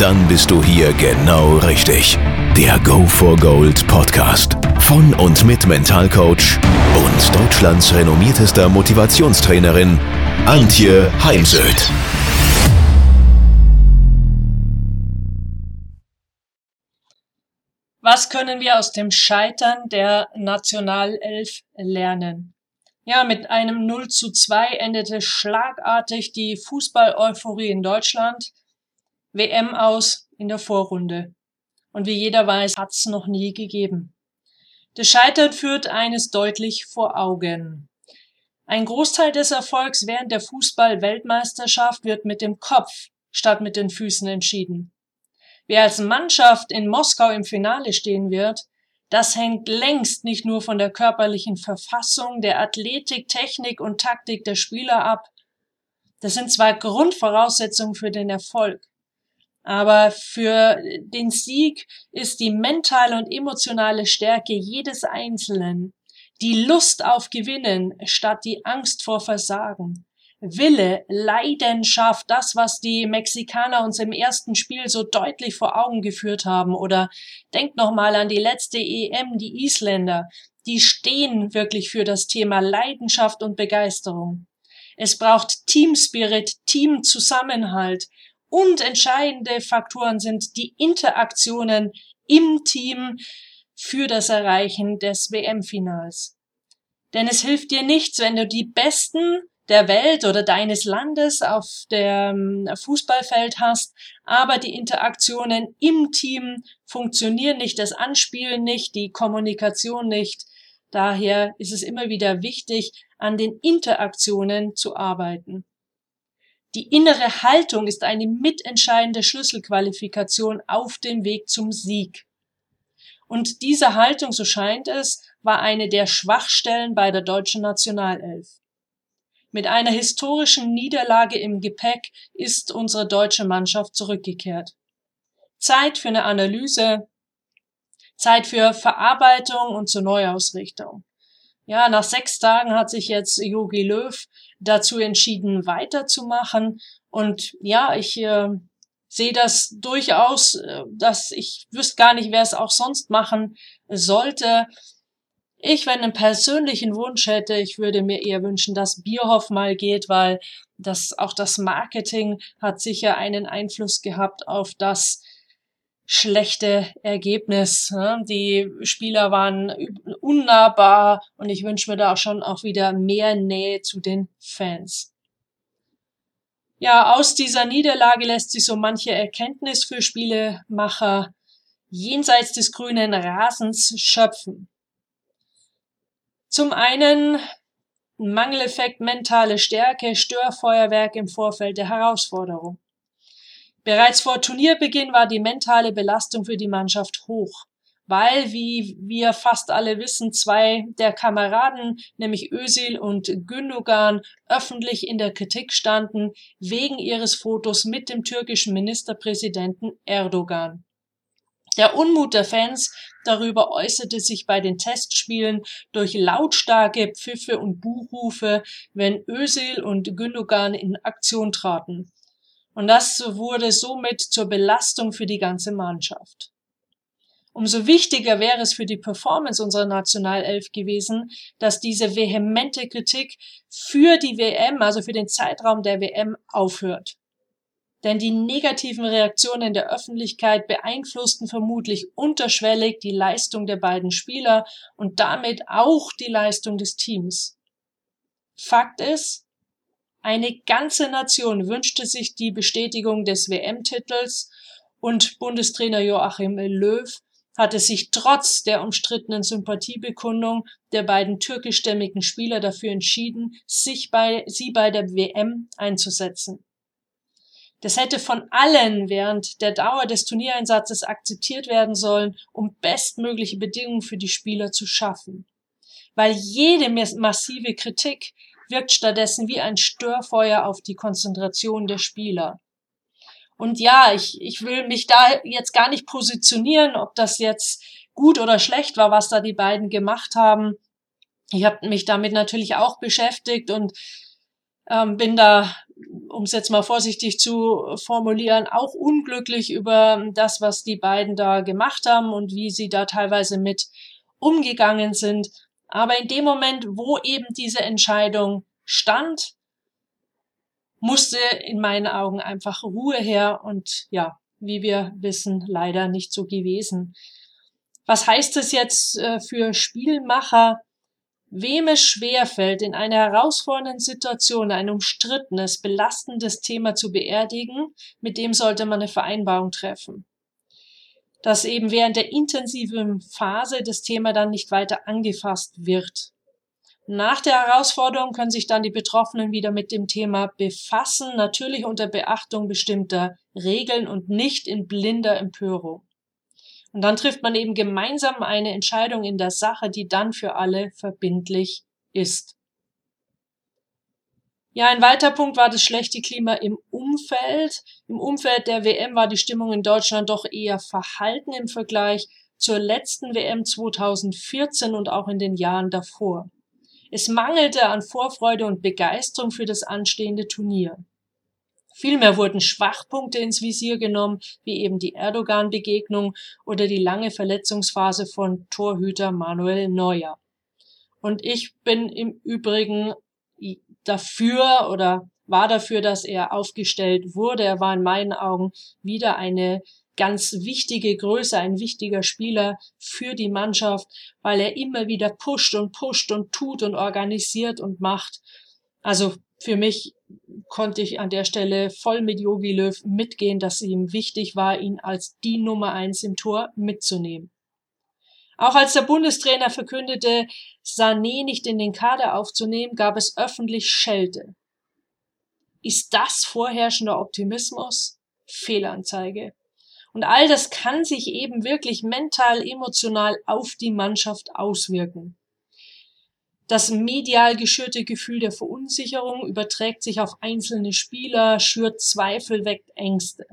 Dann bist du hier genau richtig. Der Go for Gold Podcast von und mit Mentalcoach und Deutschlands renommiertester Motivationstrainerin Antje Heimsöth. Was können wir aus dem Scheitern der Nationalelf lernen? Ja, mit einem 0 zu 2 endete schlagartig die Fußball-Euphorie in Deutschland. WM aus in der Vorrunde. Und wie jeder weiß, hat's noch nie gegeben. Das Scheitern führt eines deutlich vor Augen. Ein Großteil des Erfolgs während der Fußball-Weltmeisterschaft wird mit dem Kopf statt mit den Füßen entschieden. Wer als Mannschaft in Moskau im Finale stehen wird, das hängt längst nicht nur von der körperlichen Verfassung, der Athletik, Technik und Taktik der Spieler ab. Das sind zwar Grundvoraussetzungen für den Erfolg, aber für den Sieg ist die mentale und emotionale Stärke jedes Einzelnen, die Lust auf Gewinnen statt die Angst vor Versagen, Wille, Leidenschaft, das, was die Mexikaner uns im ersten Spiel so deutlich vor Augen geführt haben. Oder denkt nochmal an die letzte EM, die Isländer. Die stehen wirklich für das Thema Leidenschaft und Begeisterung. Es braucht Teamspirit, Teamzusammenhalt, und entscheidende Faktoren sind die Interaktionen im Team für das Erreichen des WM-Finals. Denn es hilft dir nichts, wenn du die Besten der Welt oder deines Landes auf dem Fußballfeld hast, aber die Interaktionen im Team funktionieren nicht, das Anspielen nicht, die Kommunikation nicht. Daher ist es immer wieder wichtig, an den Interaktionen zu arbeiten. Die innere Haltung ist eine mitentscheidende Schlüsselqualifikation auf dem Weg zum Sieg. Und diese Haltung, so scheint es, war eine der Schwachstellen bei der deutschen Nationalelf. Mit einer historischen Niederlage im Gepäck ist unsere deutsche Mannschaft zurückgekehrt. Zeit für eine Analyse, Zeit für Verarbeitung und zur Neuausrichtung. Ja, nach sechs Tagen hat sich jetzt Yogi Löw dazu entschieden, weiterzumachen. Und ja, ich äh, sehe das durchaus, äh, dass ich wüsste gar nicht, wer es auch sonst machen sollte. Ich, wenn einen persönlichen Wunsch hätte, ich würde mir eher wünschen, dass Bierhoff mal geht, weil das auch das Marketing hat sicher einen Einfluss gehabt auf das schlechte Ergebnis. Ne? Die Spieler waren unnahbar und ich wünsche mir da auch schon auch wieder mehr Nähe zu den Fans. Ja, aus dieser Niederlage lässt sich so manche Erkenntnis für Spielemacher jenseits des grünen Rasens schöpfen. Zum einen Mangeleffekt mentale Stärke, Störfeuerwerk im Vorfeld der Herausforderung. Bereits vor Turnierbeginn war die mentale Belastung für die Mannschaft hoch, weil, wie wir fast alle wissen, zwei der Kameraden, nämlich Özil und Gündogan, öffentlich in der Kritik standen wegen ihres Fotos mit dem türkischen Ministerpräsidenten Erdogan. Der Unmut der Fans darüber äußerte sich bei den Testspielen durch lautstarke Pfiffe und Buchrufe, wenn Özil und Gündogan in Aktion traten. Und das wurde somit zur Belastung für die ganze Mannschaft. Umso wichtiger wäre es für die Performance unserer Nationalelf gewesen, dass diese vehemente Kritik für die WM, also für den Zeitraum der WM, aufhört. Denn die negativen Reaktionen der Öffentlichkeit beeinflussten vermutlich unterschwellig die Leistung der beiden Spieler und damit auch die Leistung des Teams. Fakt ist, eine ganze Nation wünschte sich die Bestätigung des WM-Titels und Bundestrainer Joachim Löw hatte sich trotz der umstrittenen Sympathiebekundung der beiden türkischstämmigen Spieler dafür entschieden, sich bei, sie bei der WM einzusetzen. Das hätte von allen während der Dauer des Turniereinsatzes akzeptiert werden sollen, um bestmögliche Bedingungen für die Spieler zu schaffen. Weil jede massive Kritik wirkt stattdessen wie ein Störfeuer auf die Konzentration der Spieler. Und ja, ich, ich will mich da jetzt gar nicht positionieren, ob das jetzt gut oder schlecht war, was da die beiden gemacht haben. Ich habe mich damit natürlich auch beschäftigt und ähm, bin da, um es jetzt mal vorsichtig zu formulieren, auch unglücklich über das, was die beiden da gemacht haben und wie sie da teilweise mit umgegangen sind. Aber in dem Moment, wo eben diese Entscheidung stand, musste in meinen Augen einfach Ruhe her und ja, wie wir wissen, leider nicht so gewesen. Was heißt es jetzt äh, für Spielmacher? Wem es schwerfällt, in einer herausfordernden Situation ein umstrittenes, belastendes Thema zu beerdigen, mit dem sollte man eine Vereinbarung treffen. Dass eben während der intensiven Phase das Thema dann nicht weiter angefasst wird. Nach der Herausforderung können sich dann die Betroffenen wieder mit dem Thema befassen, natürlich unter Beachtung bestimmter Regeln und nicht in blinder Empörung. Und dann trifft man eben gemeinsam eine Entscheidung in der Sache, die dann für alle verbindlich ist. Ja, ein weiter Punkt war das schlechte Klima im Umfeld. Im Umfeld der WM war die Stimmung in Deutschland doch eher verhalten im Vergleich zur letzten WM 2014 und auch in den Jahren davor. Es mangelte an Vorfreude und Begeisterung für das anstehende Turnier. Vielmehr wurden Schwachpunkte ins Visier genommen, wie eben die Erdogan-Begegnung oder die lange Verletzungsphase von Torhüter Manuel Neuer. Und ich bin im Übrigen dafür oder war dafür, dass er aufgestellt wurde. Er war in meinen Augen wieder eine ganz wichtige Größe, ein wichtiger Spieler für die Mannschaft, weil er immer wieder pusht und pusht und tut und organisiert und macht. Also für mich konnte ich an der Stelle voll mit Yogi Löw mitgehen, dass ihm wichtig war, ihn als die Nummer eins im Tor mitzunehmen. Auch als der Bundestrainer verkündete, Sané nicht in den Kader aufzunehmen, gab es öffentlich Schelte. Ist das vorherrschender Optimismus? Fehlanzeige. Und all das kann sich eben wirklich mental, emotional auf die Mannschaft auswirken. Das medial geschürte Gefühl der Verunsicherung überträgt sich auf einzelne Spieler, schürt Zweifel, weckt Ängste.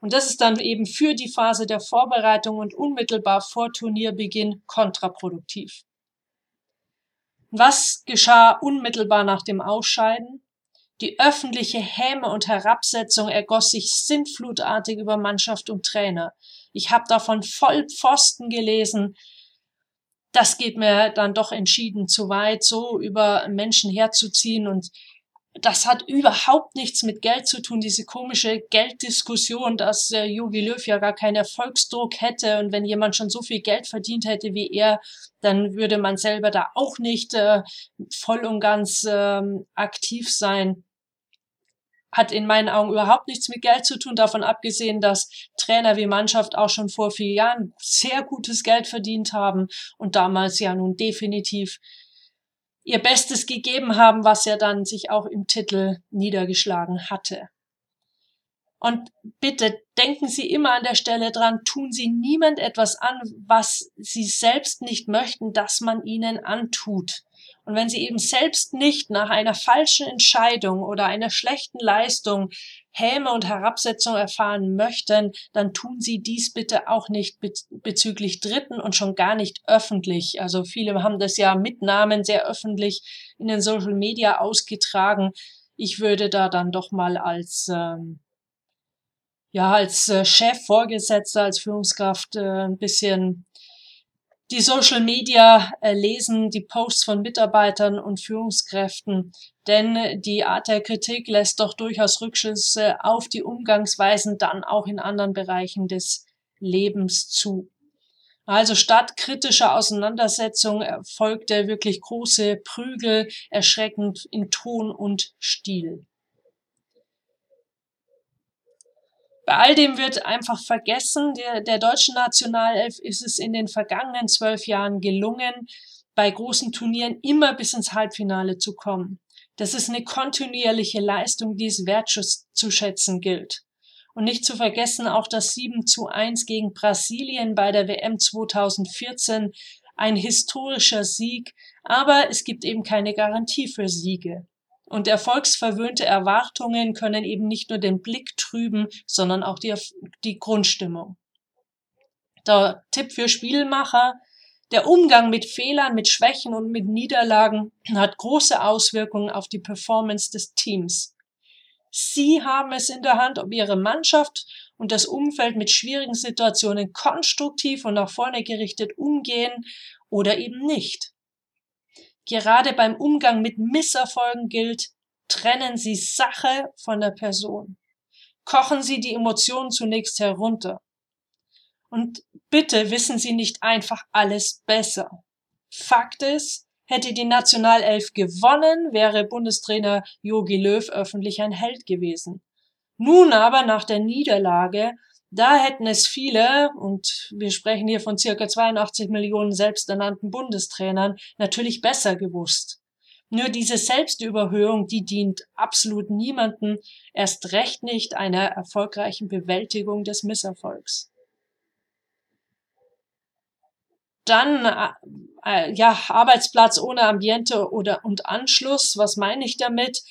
Und das ist dann eben für die Phase der Vorbereitung und unmittelbar vor Turnierbeginn kontraproduktiv. Was geschah unmittelbar nach dem Ausscheiden? Die öffentliche Häme und Herabsetzung ergoss sich sintflutartig über Mannschaft und Trainer. Ich habe davon voll Pfosten gelesen. Das geht mir dann doch entschieden zu weit, so über Menschen herzuziehen und das hat überhaupt nichts mit Geld zu tun, diese komische Gelddiskussion, dass äh, Jogi Löw ja gar keinen Erfolgsdruck hätte und wenn jemand schon so viel Geld verdient hätte wie er, dann würde man selber da auch nicht äh, voll und ganz ähm, aktiv sein. Hat in meinen Augen überhaupt nichts mit Geld zu tun, davon abgesehen, dass Trainer wie Mannschaft auch schon vor vier Jahren sehr gutes Geld verdient haben und damals ja nun definitiv ihr Bestes gegeben haben, was ja dann sich auch im Titel niedergeschlagen hatte. Und bitte denken Sie immer an der Stelle dran, tun Sie niemand etwas an, was Sie selbst nicht möchten, dass man Ihnen antut. Und wenn sie eben selbst nicht nach einer falschen Entscheidung oder einer schlechten Leistung Häme und Herabsetzung erfahren möchten, dann tun sie dies bitte auch nicht bezüglich Dritten und schon gar nicht öffentlich. Also viele haben das ja mit Namen sehr öffentlich in den Social Media ausgetragen. Ich würde da dann doch mal als ähm, ja als äh, Chef, Vorgesetzter, als Führungskraft äh, ein bisschen die Social Media äh, lesen, die Posts von Mitarbeitern und Führungskräften, denn die Art der Kritik lässt doch durchaus Rückschlüsse auf die Umgangsweisen dann auch in anderen Bereichen des Lebens zu. Also statt kritischer Auseinandersetzung erfolgte wirklich große Prügel, erschreckend in Ton und Stil. Bei all dem wird einfach vergessen, der, der deutschen Nationalelf ist es in den vergangenen zwölf Jahren gelungen, bei großen Turnieren immer bis ins Halbfinale zu kommen. Das ist eine kontinuierliche Leistung, die es wertzuschätzen gilt. Und nicht zu vergessen auch das 7 zu 1 gegen Brasilien bei der WM 2014 ein historischer Sieg, aber es gibt eben keine Garantie für Siege. Und erfolgsverwöhnte Erwartungen können eben nicht nur den Blick trüben, sondern auch die, die Grundstimmung. Der Tipp für Spielmacher, der Umgang mit Fehlern, mit Schwächen und mit Niederlagen hat große Auswirkungen auf die Performance des Teams. Sie haben es in der Hand, ob Ihre Mannschaft und das Umfeld mit schwierigen Situationen konstruktiv und nach vorne gerichtet umgehen oder eben nicht. Gerade beim Umgang mit Misserfolgen gilt, trennen Sie Sache von der Person. Kochen Sie die Emotionen zunächst herunter. Und bitte wissen Sie nicht einfach alles besser. Fakt ist, hätte die Nationalelf gewonnen, wäre Bundestrainer Jogi Löw öffentlich ein Held gewesen. Nun aber nach der Niederlage, da hätten es viele, und wir sprechen hier von circa 82 Millionen selbsternannten Bundestrainern, natürlich besser gewusst. Nur diese Selbstüberhöhung, die dient absolut niemanden, erst recht nicht einer erfolgreichen Bewältigung des Misserfolgs. Dann äh, äh ja Arbeitsplatz ohne Ambiente oder und Anschluss. Was meine ich damit?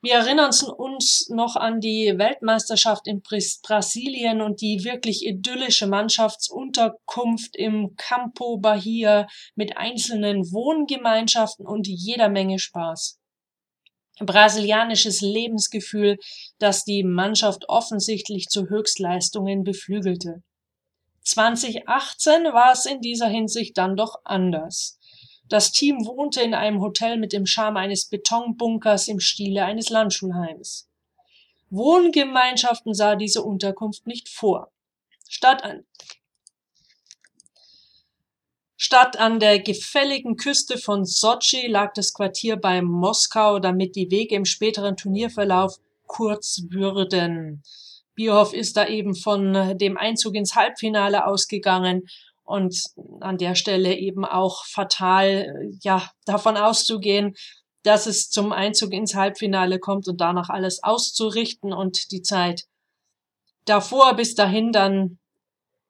Wir erinnern uns noch an die Weltmeisterschaft in Brasilien und die wirklich idyllische Mannschaftsunterkunft im Campo Bahia mit einzelnen Wohngemeinschaften und jeder Menge Spaß. Brasilianisches Lebensgefühl, das die Mannschaft offensichtlich zu Höchstleistungen beflügelte. 2018 war es in dieser Hinsicht dann doch anders. Das Team wohnte in einem Hotel mit dem Charme eines Betonbunkers im Stile eines Landschulheims. Wohngemeinschaften sah diese Unterkunft nicht vor. Statt an, Statt an der gefälligen Küste von Sochi lag das Quartier bei Moskau, damit die Wege im späteren Turnierverlauf kurz würden. Bierhoff ist da eben von dem Einzug ins Halbfinale ausgegangen und an der Stelle eben auch fatal, ja, davon auszugehen, dass es zum Einzug ins Halbfinale kommt und danach alles auszurichten und die Zeit davor bis dahin dann,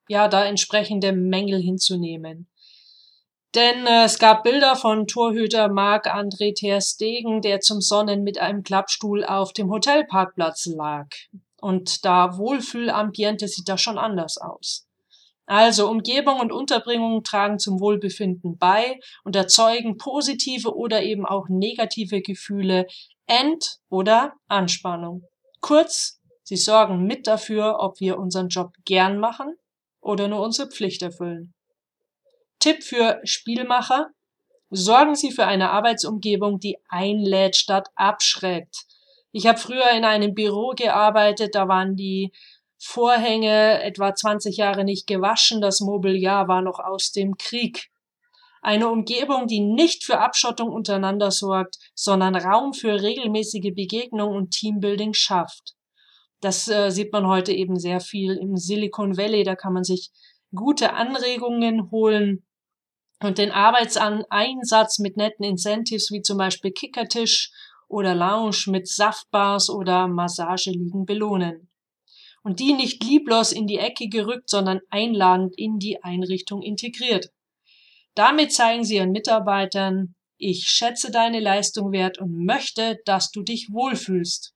ja, da entsprechende Mängel hinzunehmen. Denn äh, es gab Bilder von Torhüter Marc-André Ter Stegen, der zum Sonnen mit einem Klappstuhl auf dem Hotelparkplatz lag. Und da Wohlfühlambiente sieht das schon anders aus. Also Umgebung und Unterbringung tragen zum Wohlbefinden bei und erzeugen positive oder eben auch negative Gefühle, Ent- oder Anspannung. Kurz, sie sorgen mit dafür, ob wir unseren Job gern machen oder nur unsere Pflicht erfüllen. Tipp für Spielmacher. Sorgen Sie für eine Arbeitsumgebung, die einlädt statt abschreckt. Ich habe früher in einem Büro gearbeitet, da waren die Vorhänge etwa 20 Jahre nicht gewaschen, das Mobiliar war noch aus dem Krieg. Eine Umgebung, die nicht für Abschottung untereinander sorgt, sondern Raum für regelmäßige Begegnung und Teambuilding schafft. Das äh, sieht man heute eben sehr viel im Silicon Valley, da kann man sich gute Anregungen holen und den Arbeitseinsatz mit netten Incentives wie zum Beispiel Kickertisch oder Lounge mit Saftbars oder Massageliegen belohnen und die nicht lieblos in die Ecke gerückt, sondern einladend in die Einrichtung integriert. Damit zeigen sie ihren Mitarbeitern, ich schätze deine Leistung wert und möchte, dass du dich wohlfühlst.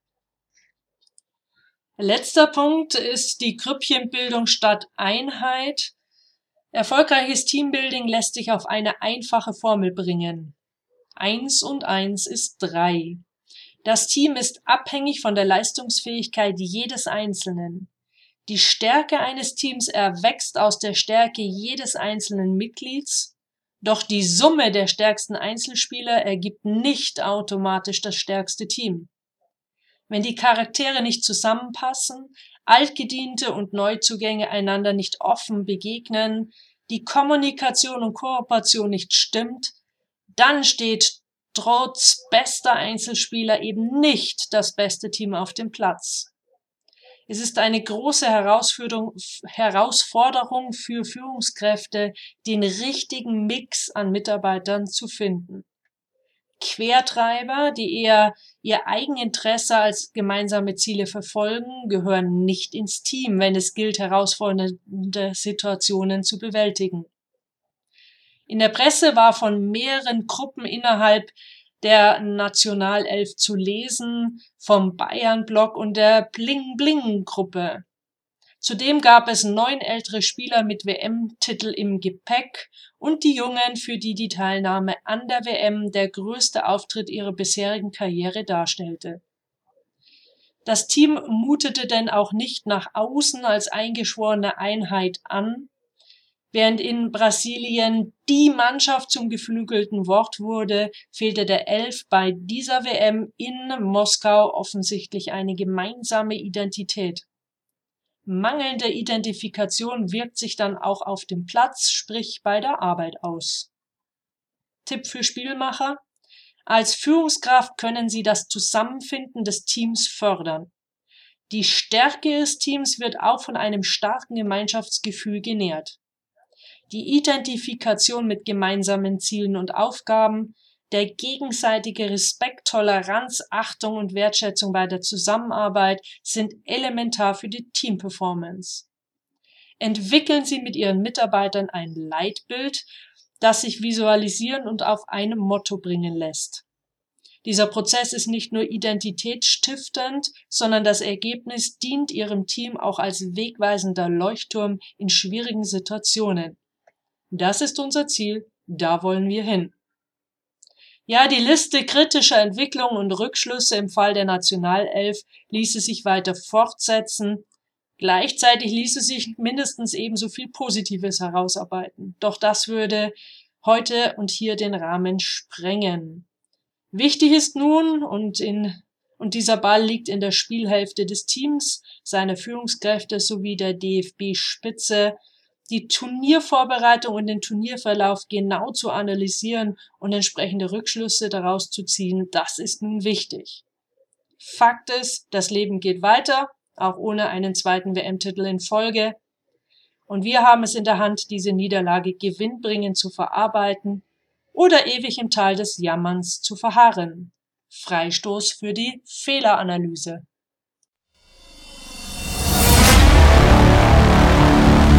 Letzter Punkt ist die Grüppchenbildung statt Einheit. Erfolgreiches Teambuilding lässt sich auf eine einfache Formel bringen. Eins und eins ist drei. Das Team ist abhängig von der Leistungsfähigkeit jedes Einzelnen. Die Stärke eines Teams erwächst aus der Stärke jedes einzelnen Mitglieds, doch die Summe der stärksten Einzelspieler ergibt nicht automatisch das stärkste Team. Wenn die Charaktere nicht zusammenpassen, Altgediente und Neuzugänge einander nicht offen begegnen, die Kommunikation und Kooperation nicht stimmt, dann steht trotz bester Einzelspieler eben nicht das beste Team auf dem Platz. Es ist eine große Herausforderung, für Führungskräfte, den richtigen Mix an Mitarbeitern zu finden. Quertreiber, die eher ihr Eigeninteresse als gemeinsame Ziele verfolgen, gehören nicht ins Team, wenn es gilt, herausfordernde Situationen zu bewältigen. In der Presse war von mehreren Gruppen innerhalb der Nationalelf zu lesen, vom Bayern-Block und der Bling-Bling-Gruppe. Zudem gab es neun ältere Spieler mit WM-Titel im Gepäck und die Jungen, für die die Teilnahme an der WM der größte Auftritt ihrer bisherigen Karriere darstellte. Das Team mutete denn auch nicht nach außen als eingeschworene Einheit an, Während in Brasilien die Mannschaft zum geflügelten Wort wurde, fehlte der Elf bei dieser WM in Moskau offensichtlich eine gemeinsame Identität. Mangelnde Identifikation wirkt sich dann auch auf dem Platz, sprich bei der Arbeit aus. Tipp für Spielmacher. Als Führungskraft können Sie das Zusammenfinden des Teams fördern. Die Stärke des Teams wird auch von einem starken Gemeinschaftsgefühl genährt die Identifikation mit gemeinsamen Zielen und Aufgaben, der gegenseitige Respekt, Toleranz, Achtung und Wertschätzung bei der Zusammenarbeit sind elementar für die Teamperformance. Entwickeln Sie mit Ihren Mitarbeitern ein Leitbild, das sich visualisieren und auf einem Motto bringen lässt. Dieser Prozess ist nicht nur identitätsstiftend, sondern das Ergebnis dient Ihrem Team auch als wegweisender Leuchtturm in schwierigen Situationen. Das ist unser Ziel, da wollen wir hin. Ja, die Liste kritischer Entwicklungen und Rückschlüsse im Fall der Nationalelf ließe sich weiter fortsetzen. Gleichzeitig ließe sich mindestens ebenso viel Positives herausarbeiten. Doch das würde heute und hier den Rahmen sprengen. Wichtig ist nun, und in und dieser Ball liegt in der Spielhälfte des Teams, seine Führungskräfte sowie der DFB-Spitze, die Turniervorbereitung und den Turnierverlauf genau zu analysieren und entsprechende Rückschlüsse daraus zu ziehen, das ist nun wichtig. Fakt ist, das Leben geht weiter, auch ohne einen zweiten WM-Titel in Folge. Und wir haben es in der Hand, diese Niederlage gewinnbringend zu verarbeiten oder ewig im Tal des Jammerns zu verharren. Freistoß für die Fehleranalyse.